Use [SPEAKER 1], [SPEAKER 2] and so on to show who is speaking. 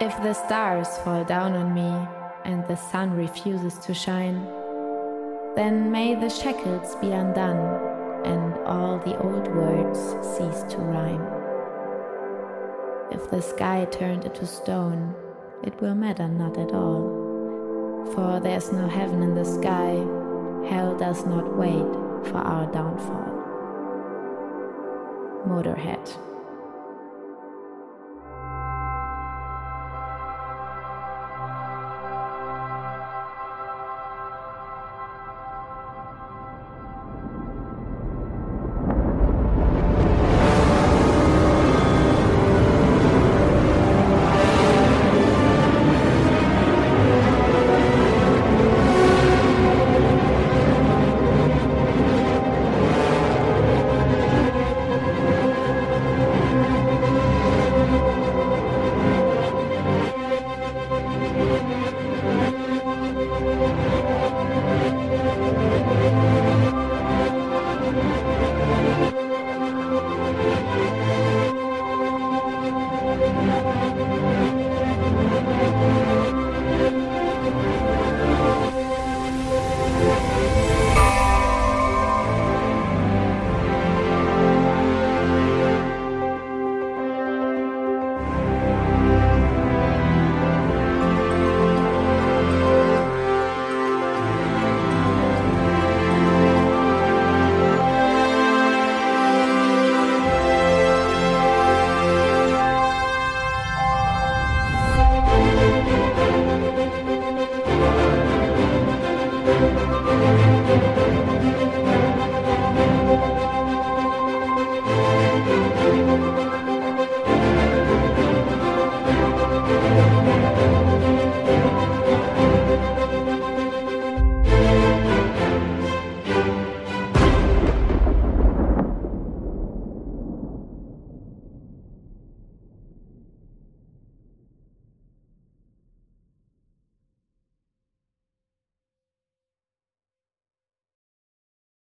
[SPEAKER 1] If the stars fall down on me and the sun refuses to shine, then may the shackles be undone and all the old words cease to rhyme. If the sky turned into stone, it will matter not at all. For there's no heaven in the sky, hell does not wait for our downfall. Motorhead.